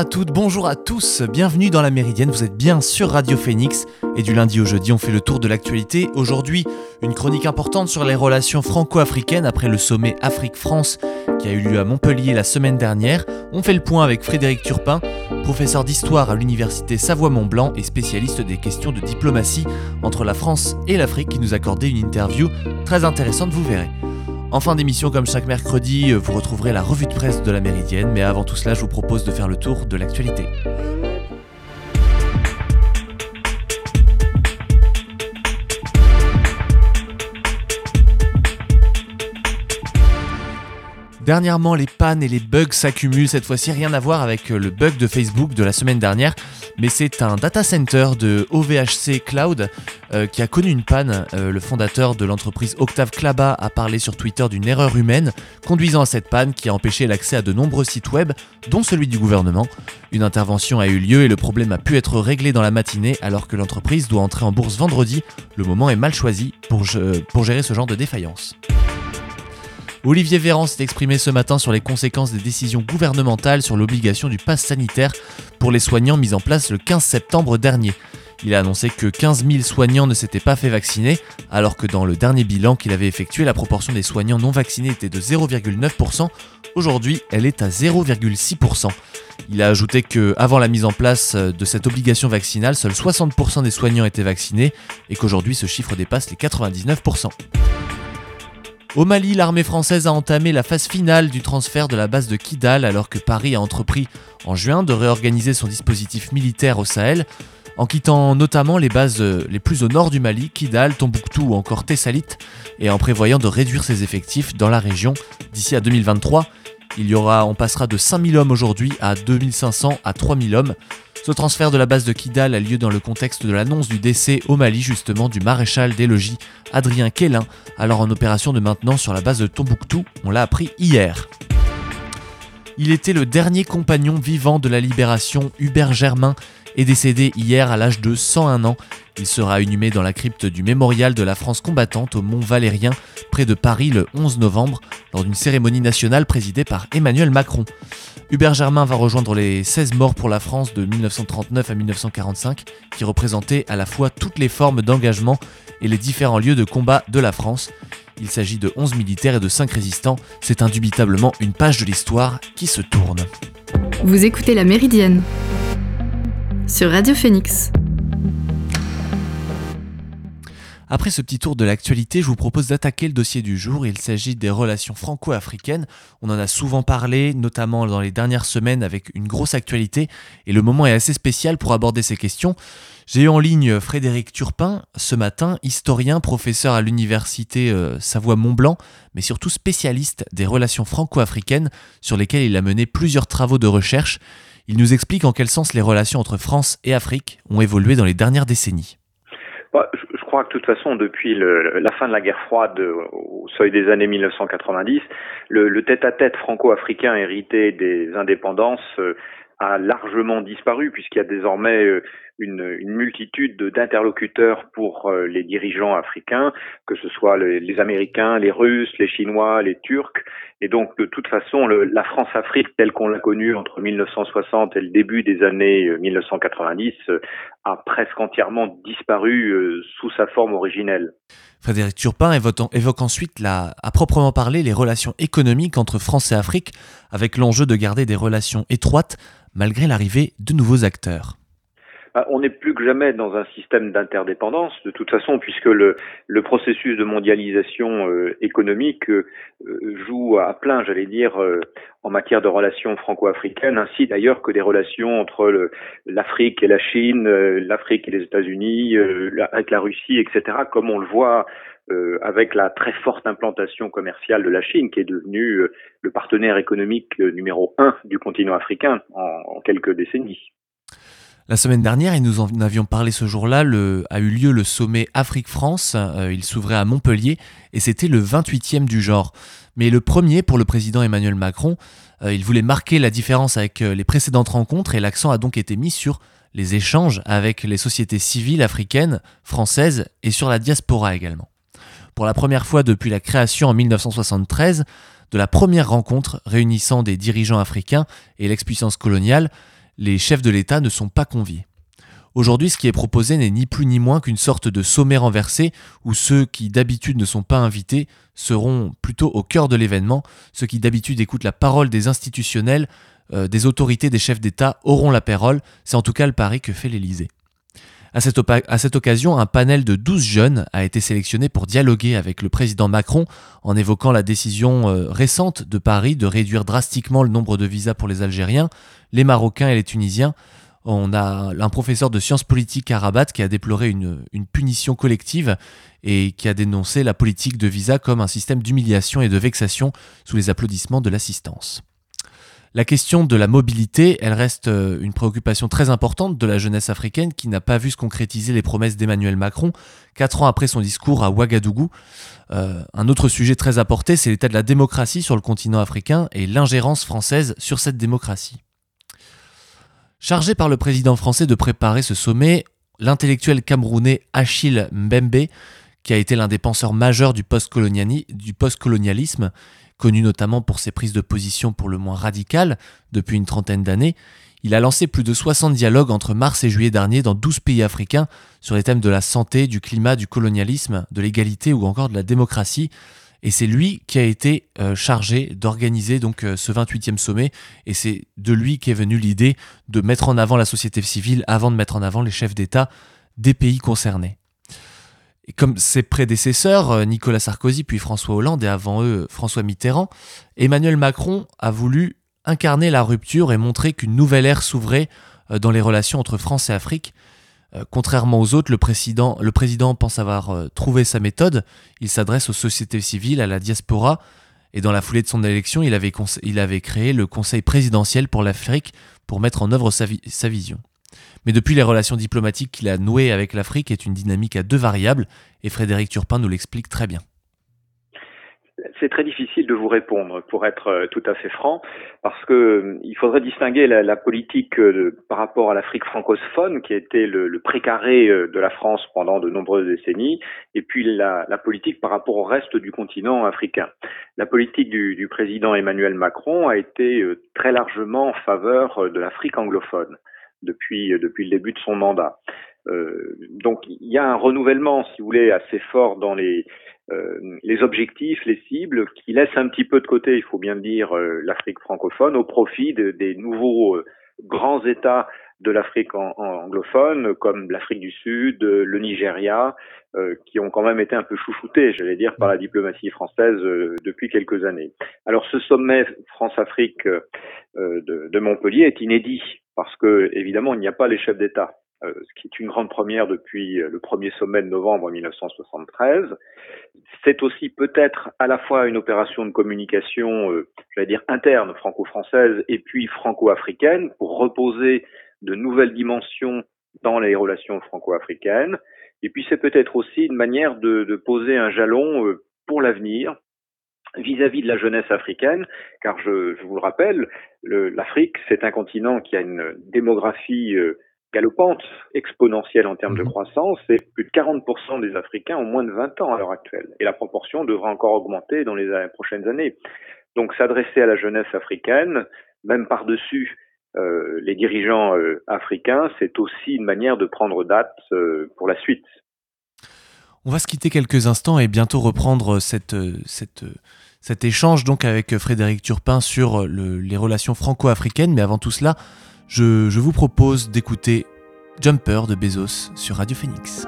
Bonjour à toutes, bonjour à tous, bienvenue dans la Méridienne, vous êtes bien sur Radio Phoenix et du lundi au jeudi on fait le tour de l'actualité. Aujourd'hui une chronique importante sur les relations franco-africaines après le sommet Afrique-France qui a eu lieu à Montpellier la semaine dernière. On fait le point avec Frédéric Turpin, professeur d'histoire à l'université Savoie-Mont-Blanc et spécialiste des questions de diplomatie entre la France et l'Afrique qui nous accordait une interview très intéressante, vous verrez. En fin d'émission, comme chaque mercredi, euh, vous retrouverez la revue de presse de la Méridienne, mais avant tout cela, je vous propose de faire le tour de l'actualité. Dernièrement, les pannes et les bugs s'accumulent. Cette fois-ci, rien à voir avec euh, le bug de Facebook de la semaine dernière, mais c'est un data center de OVHC Cloud euh, qui a connu une panne. Euh, le fondateur de l'entreprise Octave Klaba a parlé sur Twitter d'une erreur humaine conduisant à cette panne qui a empêché l'accès à de nombreux sites web, dont celui du gouvernement. Une intervention a eu lieu et le problème a pu être réglé dans la matinée alors que l'entreprise doit entrer en bourse vendredi. Le moment est mal choisi pour, pour gérer ce genre de défaillance. Olivier Véran s'est exprimé ce matin sur les conséquences des décisions gouvernementales sur l'obligation du pass sanitaire pour les soignants mis en place le 15 septembre dernier. Il a annoncé que 15 000 soignants ne s'étaient pas fait vacciner, alors que dans le dernier bilan qu'il avait effectué, la proportion des soignants non vaccinés était de 0,9%. Aujourd'hui, elle est à 0,6%. Il a ajouté que, avant la mise en place de cette obligation vaccinale, seuls 60% des soignants étaient vaccinés et qu'aujourd'hui ce chiffre dépasse les 99%. Au Mali, l'armée française a entamé la phase finale du transfert de la base de Kidal alors que Paris a entrepris en juin de réorganiser son dispositif militaire au Sahel en quittant notamment les bases euh, les plus au nord du Mali, Kidal, Tombouctou ou encore Tessalit, et en prévoyant de réduire ses effectifs dans la région d'ici à 2023. Il y aura, on passera de 5000 hommes aujourd'hui à 2500 à 3000 hommes. Ce transfert de la base de Kidal a lieu dans le contexte de l'annonce du décès au Mali justement du maréchal des logis Adrien Quélin, alors en opération de maintenance sur la base de Tombouctou, on l'a appris hier. Il était le dernier compagnon vivant de la libération, Hubert Germain, est décédé hier à l'âge de 101 ans. Il sera inhumé dans la crypte du mémorial de la France combattante au Mont Valérien, près de Paris, le 11 novembre, lors d'une cérémonie nationale présidée par Emmanuel Macron. Hubert Germain va rejoindre les 16 morts pour la France de 1939 à 1945, qui représentaient à la fois toutes les formes d'engagement et les différents lieux de combat de la France. Il s'agit de 11 militaires et de 5 résistants. C'est indubitablement une page de l'histoire qui se tourne. Vous écoutez La Méridienne sur Radio Phoenix. Après ce petit tour de l'actualité, je vous propose d'attaquer le dossier du jour. Il s'agit des relations franco-africaines. On en a souvent parlé, notamment dans les dernières semaines avec une grosse actualité, et le moment est assez spécial pour aborder ces questions. J'ai eu en ligne Frédéric Turpin ce matin, historien, professeur à l'université euh, Savoie-Mont-Blanc, mais surtout spécialiste des relations franco-africaines sur lesquelles il a mené plusieurs travaux de recherche. Il nous explique en quel sens les relations entre France et Afrique ont évolué dans les dernières décennies. Bah, crois que de toute façon, depuis la fin de la guerre froide au seuil des années 1990, le tête-à-tête franco-africain hérité des indépendances euh, a largement disparu puisqu'il y a désormais euh, une, multitude d'interlocuteurs pour euh, les dirigeants africains, que ce soit les, Américains, les Russes, les Chinois, les Turcs. Et donc, de toute façon, la France-Afrique telle qu'on l'a connue entre 1960 et le début des années 1990 euh, euh, a presque entièrement disparu sous sa forme originelle. Frédéric Turpin évoque, ensuite, à proprement parler, les relations économiques entre France et Afrique, avec l'enjeu de garder des relations étroites malgré l'arrivée de nouveaux acteurs. Ah, on n'est plus que jamais dans un système d'interdépendance, de toute façon, puisque le, le processus de mondialisation euh, économique euh, joue à plein, j'allais dire, euh, en matière de relations franco-africaines, ainsi d'ailleurs que des relations entre l'Afrique et la Chine, l'Afrique et les États-Unis, avec la Russie, etc., comme on le voit avec la très forte implantation commerciale de la Chine, qui est devenue le partenaire économique numéro un du continent africain en quelques décennies. La semaine dernière, et nous en avions parlé ce jour-là, a eu lieu le sommet Afrique-France. Euh, il s'ouvrait à Montpellier et c'était le 28e du genre. Mais le premier pour le président Emmanuel Macron. Euh, il voulait marquer la différence avec euh, les précédentes rencontres et l'accent a donc été mis sur les échanges avec les sociétés civiles africaines, françaises et sur la diaspora également. Pour la première fois depuis la création en 1973 de la première rencontre réunissant des dirigeants africains et l'ex-puissance coloniale, les chefs de l'État ne sont pas conviés. Aujourd'hui, ce qui est proposé n'est ni plus ni moins qu'une sorte de sommet renversé où ceux qui d'habitude ne sont pas invités seront plutôt au cœur de l'événement, ceux qui d'habitude écoutent la parole des institutionnels, euh, des autorités, des chefs d'État auront la parole, c'est en tout cas le pari que fait l'Élysée. À cette, occasion, un panel de 12 jeunes a été sélectionné pour dialoguer avec le président Macron en évoquant la décision euh, récente de Paris de réduire drastiquement le nombre de visas pour les Algériens, les Marocains et les Tunisiens. On a un professeur de sciences politiques à Rabat qui a déploré une, une punition collective et qui a dénoncé la politique de visa comme un système d'humiliation et de vexation sous les applaudissements de l'assistance. La question de la mobilité, elle reste euh, une préoccupation très importante de la jeunesse africaine qui n'a pas vu se concrétiser les promesses d'Emmanuel Macron quatre ans après son discours à Ouagadougou. Euh, un autre sujet très apporté, c'est l'état de la démocratie sur le continent africain et l'ingérence française sur cette démocratie. Chargé par le président français de préparer ce sommet, l'intellectuel camerounais Achille Mbembe, qui a été l'un des penseurs majeurs du post-colonialisme, Connu notamment pour ses prises de position pour le moins radicales depuis une trentaine d'années, il a lancé plus de 60 dialogues entre mars et juillet dernier dans 12 pays africains sur les thèmes de la santé, du climat, du colonialisme, de l'égalité ou encore de la démocratie. Et c'est lui qui a été euh, chargé d'organiser euh, ce 28e sommet. Et c'est de lui qu'est venue l'idée de mettre en avant la société civile avant de mettre en avant les chefs d'État des pays concernés. Comme ses prédécesseurs, euh, Nicolas Sarkozy puis François Hollande et avant eux François Mitterrand, Emmanuel Macron a voulu incarner la rupture et montrer qu'une nouvelle ère s'ouvrait euh, dans les relations entre France et Afrique. Euh, contrairement aux autres, le président, pense avoir trouvé sa méthode. Il s'adresse aux sociétés civiles, à la diaspora, et dans la foulée de son élection, il avait, il créé le Conseil présidentiel pour l'Afrique pour mettre en œuvre sa vision. Mais depuis, les relations diplomatiques qu'il a nouées avec l'Afrique est une dynamique à deux variables, et Frédéric Turpin nous l'explique très bien. C'est très difficile de vous répondre, pour être euh, tout à fait franc, parce que euh, il faudrait distinguer la, politique euh, par rapport à l'Afrique francophone, qui a été le, précaré de la France pendant de nombreuses décennies, et puis la, politique par rapport au reste du continent africain. La politique du président Emmanuel Macron a été très largement en faveur de l'Afrique anglophone depuis, depuis le début de son mandat. Euh, donc il y a un renouvellement, si vous voulez, assez fort dans les, euh, les objectifs, les cibles, qui laissent un petit peu de côté, il faut bien dire, euh, l'Afrique francophone au profit des nouveaux euh, grands États de l'Afrique anglophone, comme l'Afrique du Sud, le Nigeria, qui ont quand même été un peu chouchoutés, j'allais dire, par la diplomatie française depuis quelques années. Alors ce sommet France-Afrique de, de Montpellier est inédit parce que évidemment il n'y a pas les chefs d'État, euh, ce qui est une grande première depuis euh, le premier sommet de novembre 1973. C'est aussi peut-être à la fois une opération de communication, euh, j'allais dire interne franco-française et puis franco-africaine pour reposer de nouvelles dimensions dans les relations franco-africaines. Et puis c'est peut-être aussi une manière de, de poser un jalon pour l'avenir, vis-à-vis de la jeunesse africaine, car je, je vous le rappelle, l'Afrique, c'est un continent qui a une démographie euh, galopante, exponentielle en termes de mhm. croissance, et plus de 40% des Africains ont moins de 20 ans à l'heure actuelle. Et la proportion devra encore augmenter dans les prochaines années. Donc s'adresser à la jeunesse africaine, même par-dessus euh, les dirigeants euh, africains, c'est aussi une manière de prendre date pour la suite. On va se quitter quelques instants et bientôt reprendre cet échange avec Frédéric Turpin sur les relations franco-africaines. Mais avant tout cela, je vous propose d'écouter Jumper de Bezos sur Radio Phoenix.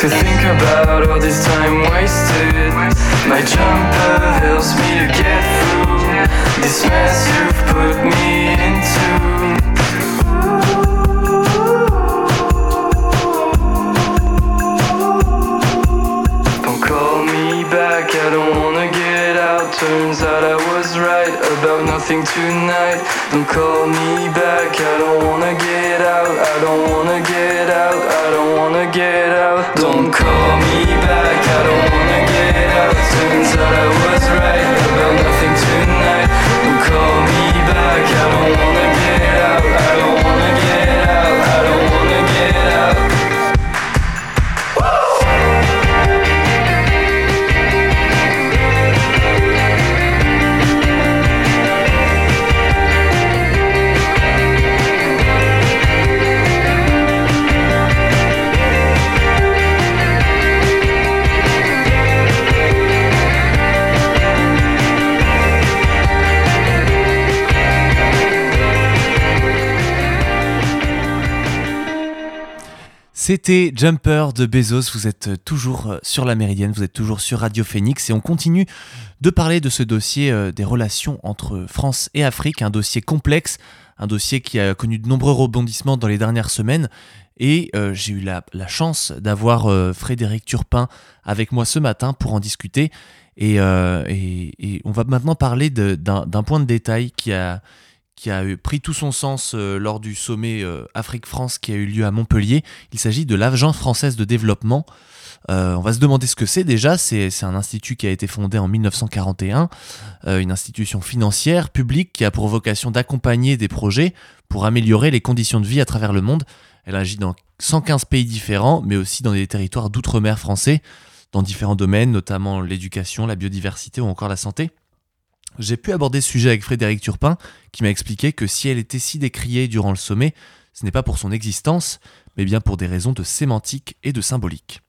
To think about all this time wasted. My jumper helps me to get through this mess you've put me into. Don't call me back, I don't wanna get out. Turns out I was right about nothing tonight. Don't call me C'était Jumper de Bezos, vous êtes toujours sur la Méridienne, vous êtes toujours sur Radio Phoenix et on continue de parler de ce dossier euh, des relations entre France et Afrique, un dossier complexe, un dossier qui a connu de nombreux rebondissements dans les dernières semaines. Et euh, j'ai eu la, chance d'avoir euh, Frédéric Turpin avec moi ce matin pour en discuter. Et, on va maintenant parler d'un point de détail qui a, qui a pris tout son sens euh, lors du sommet euh, Afrique-France qui a eu lieu à Montpellier. Il s'agit de l'Agence française de développement. Euh, on va se demander ce que c'est déjà. C'est un institut qui a été fondé en 1941, euh, une institution financière publique qui a pour vocation d'accompagner des projets pour améliorer les conditions de vie à travers le monde. Elle agit dans 115 pays différents, mais aussi dans des territoires d'outre-mer français, dans différents domaines, notamment l'éducation, la biodiversité ou encore la santé. J'ai pu aborder ce sujet avec Frédéric Turpin, qui m'a expliqué que si elle était si décriée durant le sommet, ce n'est pas pour son existence, mais bien pour des raisons de sémantique et de symbolique.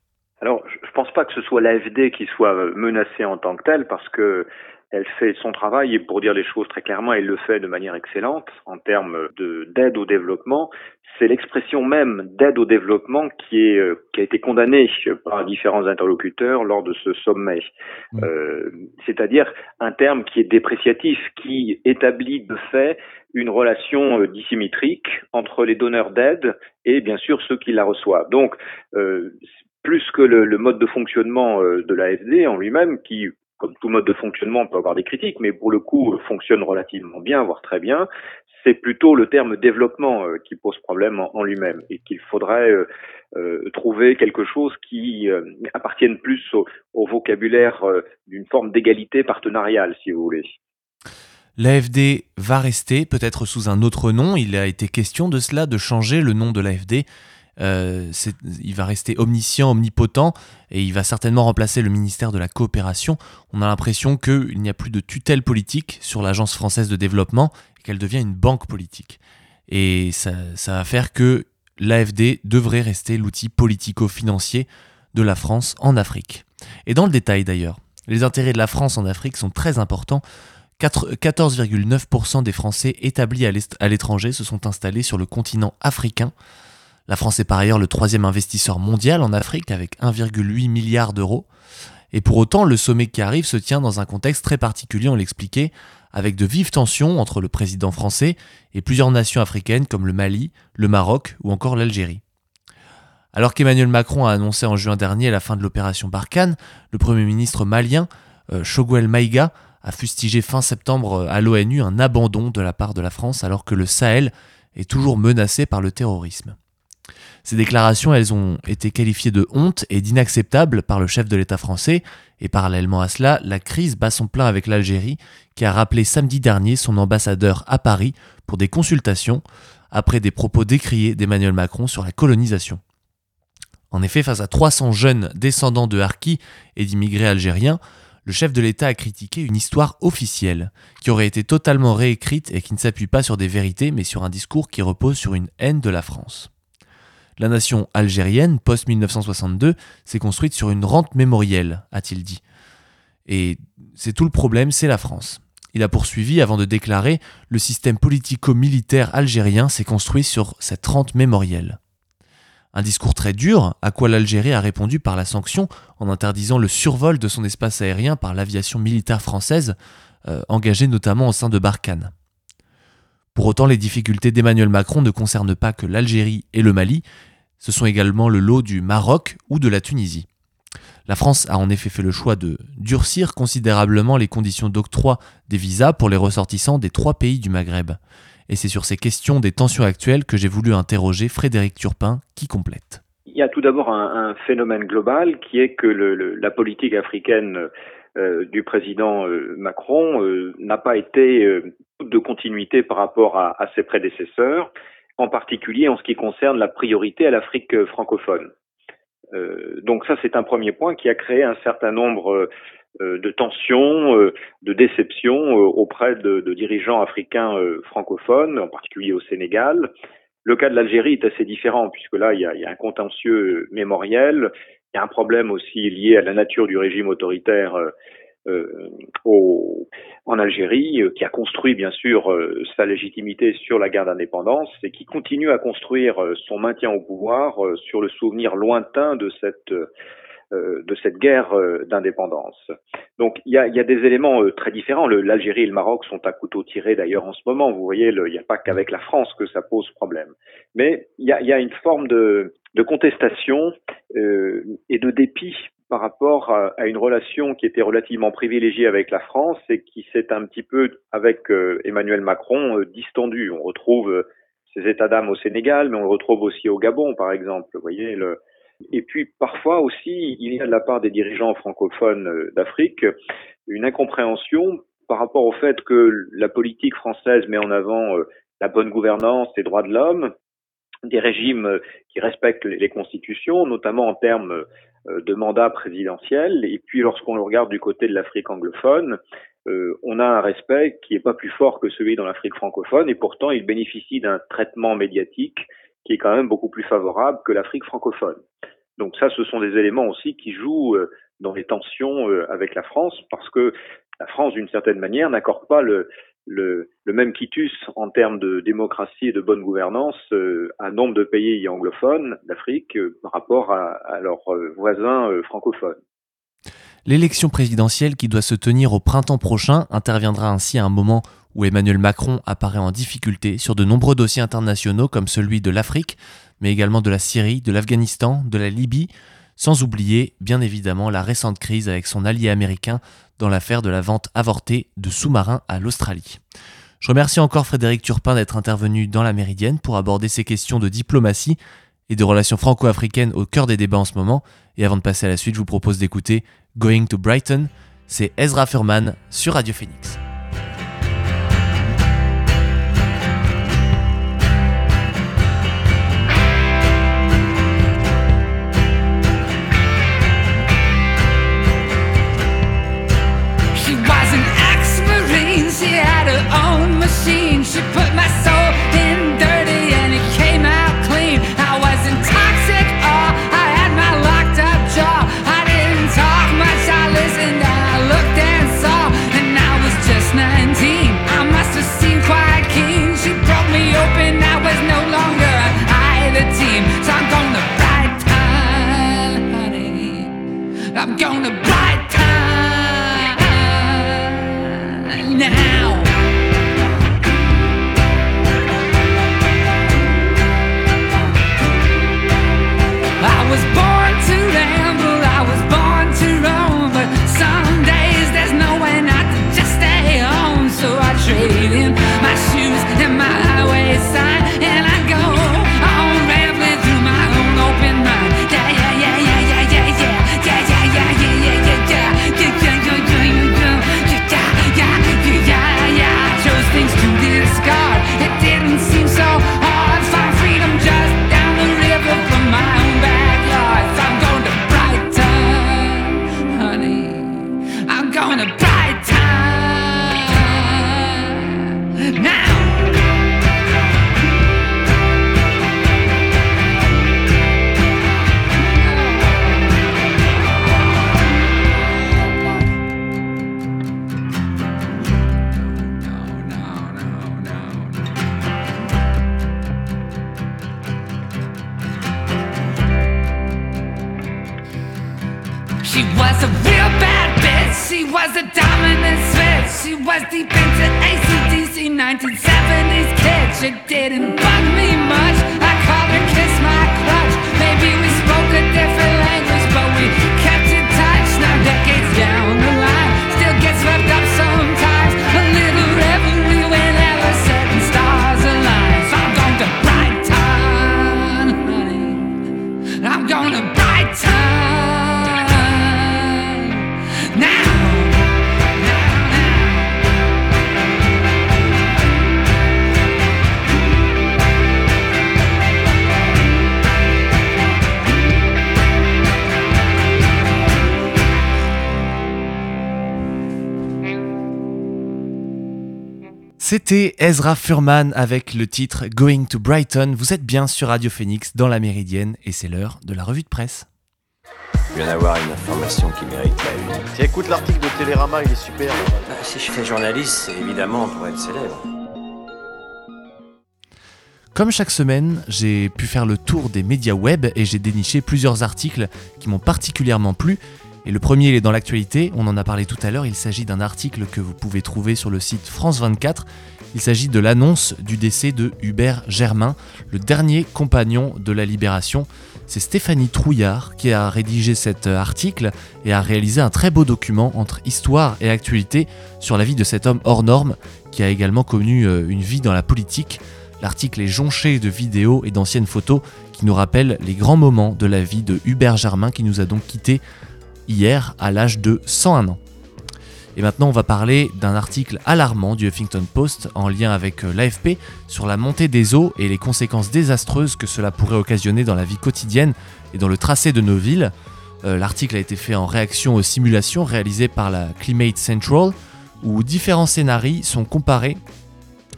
Alors, je je pense pas que ce soit l'AFD qui soit euh, menacée en tant que telle, parce que elle fait son travail et pour dire les choses très clairement, elle le fait de manière excellente en termes de d'aide au développement. C'est l'expression même d'aide au développement qui est euh, qui a été condamnée par différents interlocuteurs lors de ce sommet. Mm. Euh, C'est-à-dire un terme qui est dépréciatif, qui établit de fait une relation euh, dissymétrique entre les donneurs d'aide et bien sûr ceux qui la reçoivent. Donc euh, plus que le, le mode de fonctionnement euh, de l'AFD en lui-même, qui, comme tout mode de fonctionnement, peut avoir des critiques, mais pour le coup euh, fonctionne relativement bien, voire très bien, c'est plutôt le terme développement euh, qui pose problème en, lui-même et qu'il faudrait euh, trouver quelque chose qui appartienne plus au, au vocabulaire d'une forme d'égalité partenariale, si vous voulez. L'AFD va rester, peut-être sous un autre nom. Il a été question de cela, de changer le nom de l'AFD. Euh, il va rester omniscient, omnipotent, et il va certainement remplacer le ministère de la coopération. On a l'impression qu'il n'y a plus de tutelle politique sur l'Agence française de développement qu'elle devient une banque politique. Et ça, ça va faire que l'AFD devrait rester l'outil politico-financier de la France en Afrique. Et dans le détail d'ailleurs, les intérêts de la France en Afrique sont très importants. Quatre- 14,9% des Français établis à l'étranger se sont installés sur le continent africain. La France est par ailleurs le troisième investisseur mondial en Afrique avec 1,8 milliard d'euros. Et pour autant, le sommet qui arrive se tient dans un contexte très particulier, on l'expliquait, avec de vives tensions entre le président français et plusieurs nations africaines comme le Mali, le Maroc ou encore l'Algérie. Alors qu'Emmanuel Macron a annoncé en juin dernier la fin de l'opération Barkhane, le Premier ministre malien, euh, Choguel Maïga, a fustigé fin septembre euh, à l'ONU un abandon de la part de la France alors que le Sahel est toujours menacé par le terrorisme. Ces déclarations, elles ont été qualifiées de honte et d'inacceptables par le chef de l'État français, et parallèlement à cela, la crise bat son plein avec l'Algérie, qui a rappelé samedi dernier son ambassadeur à Paris pour des consultations, après des propos décriés d'Emmanuel Macron sur la colonisation. En effet, face à 300 jeunes descendants de harkis et d'immigrés algériens, le chef de l'État a critiqué une histoire officielle, qui aurait été totalement réécrite et qui ne s'appuie pas sur des vérités, mais sur un discours qui repose sur une haine de la France. La nation algérienne, post-1962, s'est construite sur une rente mémorielle, a-t-il dit. Et c'est tout le problème, c'est la France. Il a poursuivi avant de déclarer Le système politico-militaire algérien s'est construit sur cette rente mémorielle. Un discours très dur, à quoi l'Algérie a répondu par la sanction en interdisant le survol de son espace aérien par l'aviation militaire française, euh, engagée notamment au sein de Barkhane. Pour autant, les difficultés d'Emmanuel Macron ne concernent pas que l'Algérie et le Mali, ce sont également le lot du Maroc ou de la Tunisie. La France a en effet fait le choix de durcir considérablement les conditions d'octroi des visas pour les ressortissants des trois pays du Maghreb. Et c'est sur ces questions des tensions actuelles que j'ai voulu interroger Frédéric Turpin, qui complète. Il y a tout d'abord un, phénomène global qui est que la politique africaine du président euh, Macron euh, n'a pas été de continuité par rapport à, ses prédécesseurs, en particulier en ce qui concerne la priorité à l'Afrique francophone. donc ça, c'est un premier point qui a créé un certain nombre euh, de tensions, euh, de déceptions euh, auprès de, dirigeants africains francophones, en particulier au Sénégal. Le cas de l'Algérie est assez différent puisque là, il y a un contentieux mémoriel, il y a un problème aussi lié à la nature du régime autoritaire euh, au, en Algérie, qui a construit bien sûr sa légitimité sur la guerre d'indépendance et qui continue à construire son maintien au pouvoir sur le souvenir lointain de cette euh, de cette guerre euh, d'indépendance. Donc il y a, y a, des éléments euh, très différents. L'Algérie et le Maroc sont à couteau tiré d'ailleurs en ce moment. Vous voyez, il n'y a pas qu'avec la France que ça pose problème. Mais il y a, y a, une forme de, de contestation euh, et de dépit par rapport à, une relation qui était relativement privilégiée avec la France et qui s'est un petit peu, avec Emmanuel Macron, distendue. On retrouve ces états d'âme au Sénégal, mais on le retrouve aussi au Gabon, par exemple. Vous voyez, le, et puis parfois aussi, il y a de la part des dirigeants francophones euh, d'Afrique une incompréhension par rapport au fait que la politique française met en avant euh, la bonne gouvernance, les droits de l'homme, des régimes euh, qui respectent les constitutions, notamment en termes de mandat présidentiel. Et puis lorsqu'on le regarde du côté de l'Afrique anglophone, on a un respect qui n'est pas plus fort que celui dans l'Afrique francophone, et pourtant il bénéficie d'un traitement médiatique qui est quand même beaucoup plus favorable que l'Afrique francophone. Donc ça, ce sont des éléments aussi qui jouent euh, dans les tensions euh, avec la France, parce que la France, d'une certaine manière, n'accorde pas le, le, même quitus en termes de démocratie et de bonne gouvernance euh, à nombre de pays anglophones d'Afrique par rapport à, à leurs voisins francophones. L'élection présidentielle qui doit se tenir au printemps prochain interviendra ainsi à un moment où Emmanuel Macron apparaît en difficulté sur de nombreux dossiers internationaux comme celui de l'Afrique, mais également de la Syrie, de l'Afghanistan, de la Libye, sans oublier bien évidemment la récente crise avec son allié américain dans l'affaire de la vente avortée de sous-marins à l'Australie. Je remercie encore Frédéric Turpin d'être intervenu dans la Méridienne pour aborder ces questions de diplomatie et de relations franco-africaines au cœur des débats en ce moment. Et avant de passer à la suite, je vous propose d'écouter Going to Brighton. C'est Ezra Furman sur Radio Phoenix. see deep into ACDC 1970s kid. She didn't bug me C'était Ezra Furman avec le titre Going to Brighton. Vous êtes bien sur Radio Phoenix dans la Méridienne et c'est l'heure de la revue de presse. Je viens d'avoir une information qui mérite la une. Tiens, écoute l'article de Télérama, il est super. Bah, si je fais journaliste, c'est évidemment pour être célèbre. Comme chaque semaine, j'ai pu faire le tour des médias web et j'ai déniché plusieurs articles qui m'ont particulièrement plu. Et le premier, il est dans l'actualité, on en a parlé tout à l'heure, il s'agit d'un article que vous pouvez trouver sur le site France 24. Il s'agit de l'annonce du décès de Hubert Germain, le dernier compagnon de la Libération. C'est Stéphanie Trouillard qui a rédigé cet article et a réalisé un très beau document entre histoire et actualité sur la vie de cet homme hors norme qui a également connu euh, une vie dans la politique. L'article est jonché de vidéos et d'anciennes photos qui nous rappellent les grands moments de la vie de Hubert Germain qui nous a donc quittés hier à l'âge de 101 ans. Et maintenant, on va parler d'un article alarmant du Huffington Post en lien avec euh, l'AFP sur la montée des eaux et les conséquences désastreuses que cela pourrait occasionner dans la vie quotidienne et dans le tracé de nos villes. Euh, L'article a été fait en réaction aux simulations réalisées par la Climate Central, où différents scénarios sont comparés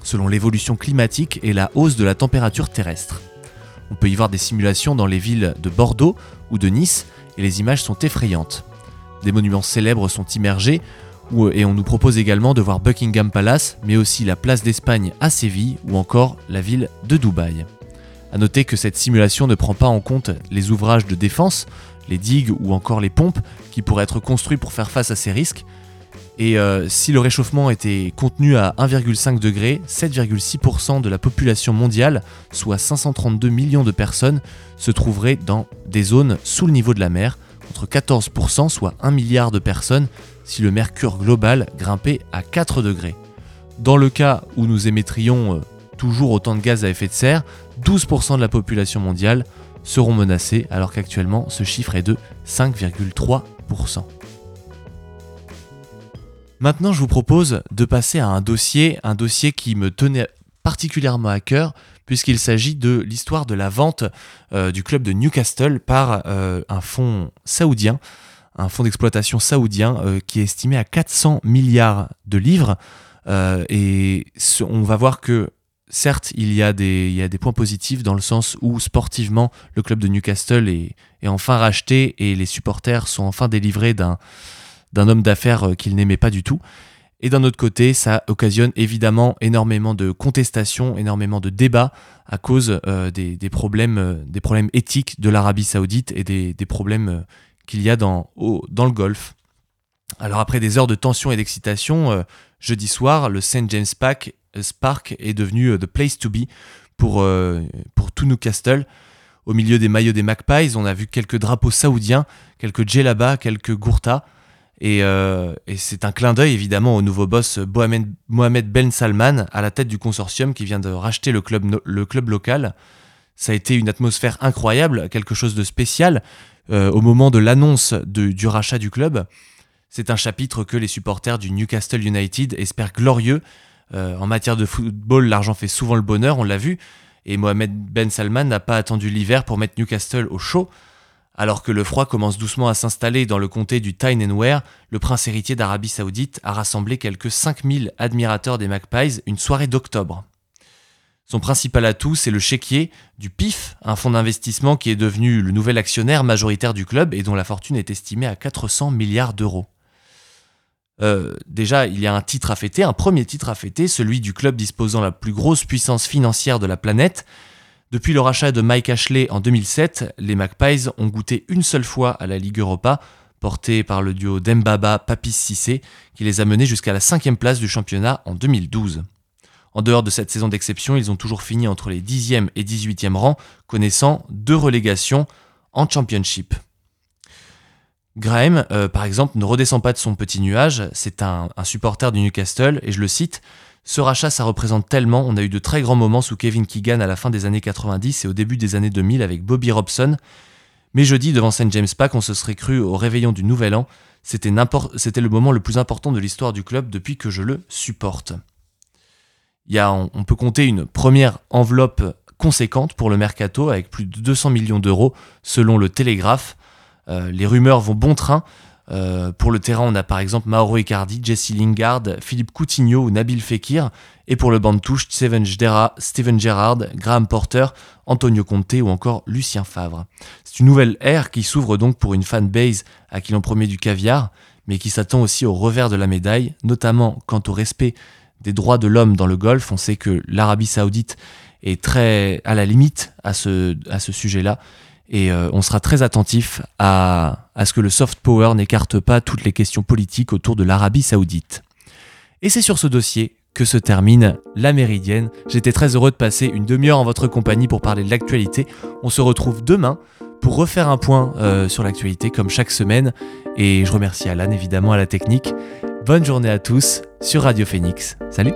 selon l'évolution climatique et la hausse de la température terrestre. On peut y voir des simulations dans les villes de Bordeaux ou de Nice, et les images sont effrayantes. Des monuments célèbres sont immergés, ou- et on nous propose également de voir Buckingham Palace, mais aussi la place d'Espagne à Séville ou encore la ville de Dubaï. A noter que cette simulation ne prend pas en compte les ouvrages de défense, les digues ou encore les pompes qui pourraient être construits pour faire face à ces risques. Et euh, si le réchauffement était contenu à 1,5 degré, 7,6% de la population mondiale, soit 532 millions de personnes, se trouverait dans des zones sous le niveau de la mer, contre 14%, soit 1 milliard de personnes, si le mercure global grimpait à 4 degrés. Dans le cas où nous émettrions euh, toujours autant de gaz à effet de serre, 12% de la population mondiale seront menacés, alors qu'actuellement ce chiffre est de 5,3%. Maintenant, je vous propose de passer à un dossier, un dossier qui me tenait particulièrement à cœur, puisqu'il s'agit de l'histoire de la vente euh, du club de Newcastle par euh, un fonds saoudien, un fonds d'exploitation saoudien euh, qui est estimé à 400 milliards de livres. Et on va voir que certes, il y, a des, points positifs dans le sens où sportivement, le club de Newcastle est enfin racheté et les supporters sont enfin délivrés d'un d'un homme d'affaires euh, qu'ils n'aimaient pas du tout. Et d'un autre côté, ça occasionne évidemment énormément de contestations, énormément de débats à cause euh, des, problèmes, euh, des problèmes éthiques de l'Arabie Saoudite et des, problèmes qu'il y a dans, le Golfe. Alors après des heures de tension et d'excitation, jeudi soir, le St. James Park, est devenu the place to be pour, pour tout. Au milieu des maillots des Magpies, on a vu quelques drapeaux saoudiens, quelques djellabas, quelques gourtas. Et, euh, et c'est un clin d'œil évidemment au nouveau boss Mohamed, Ben Salman à la tête du consortium qui vient de racheter le club, local. Ça a été une atmosphère incroyable, quelque chose de spécial euh, au moment de l'annonce du rachat du club. C'est un chapitre que les supporters du Newcastle United espèrent glorieux. Euh, en matière de football, l'argent fait souvent le bonheur, on l'a vu. Et Mohamed Ben Salman n'a pas attendu l'hiver pour mettre Newcastle au chaud. Alors que le froid commence doucement à s'installer dans le comté du Tyne and le prince héritier d'Arabie Saoudite a rassemblé quelques 5000 admirateurs des Magpies une soirée d'octobre. Son principal atout, c'est le chéquier du PIF, un fonds d'investissement qui est devenu le nouvel actionnaire majoritaire du club et dont la fortune est estimée à 400 milliards d'euros. Euh, déjà, il y a un titre à fêter, un premier titre à fêter, celui du club disposant la plus grosse puissance financière de la planète. Depuis le rachat de Mike Ashley en 2007, les Magpies ont goûté une seule fois à la Ligue Europa, portée par le duo Dembaba Papis Cissé, qui les a menés jusqu'à la cinquième place du championnat en 2012. En dehors de cette saison d'exception, ils ont toujours fini entre les 10e et 18e rangs, connaissant deux relégations en Championship. Graham, euh, par exemple, ne redescend pas de son petit nuage, c'est un, supporter du Newcastle, et je le cite, Ce rachat, ça représente tellement, on a eu de très grands moments sous Kevin Keegan à la fin des années 90 et au début des années 2000 avec Bobby Robson, mais jeudi, devant St. James Park, on se serait cru au réveillon du Nouvel An, c'était le moment le plus important de l'histoire du club depuis que je le supporte. Y a, on, peut compter une première enveloppe conséquente pour le mercato avec plus de 200 millions d'euros selon le Télégraphe. Euh, les rumeurs vont bon train. Euh, pour le terrain, on a par exemple Mauro Icardi, Jesse Lingard, Philippe Coutinho ou Nabil Fekir. Et pour le banc de touche, Steven, Gerrard, Graham Porter, Antonio Conte ou encore Lucien Favre. C'est une nouvelle ère qui s'ouvre donc pour une fanbase à qui l'on promet du caviar, mais qui s'attend aussi au revers de la médaille, notamment quant au respect des droits de l'homme dans le Golfe. On sait que l'Arabie saoudite est très à la limite à ce sujet-là. Et euh, on sera très attentif à, ce que le soft power n'écarte pas toutes les questions politiques autour de l'Arabie saoudite. Et c'est sur ce dossier que se termine la Méridienne. J'étais très heureux de passer une demi-heure en votre compagnie pour parler de l'actualité. On se retrouve demain pour refaire un point euh, sur l'actualité comme chaque semaine. Et je remercie Alan évidemment à la technique. Bonne journée à tous sur Radio Phoenix. Salut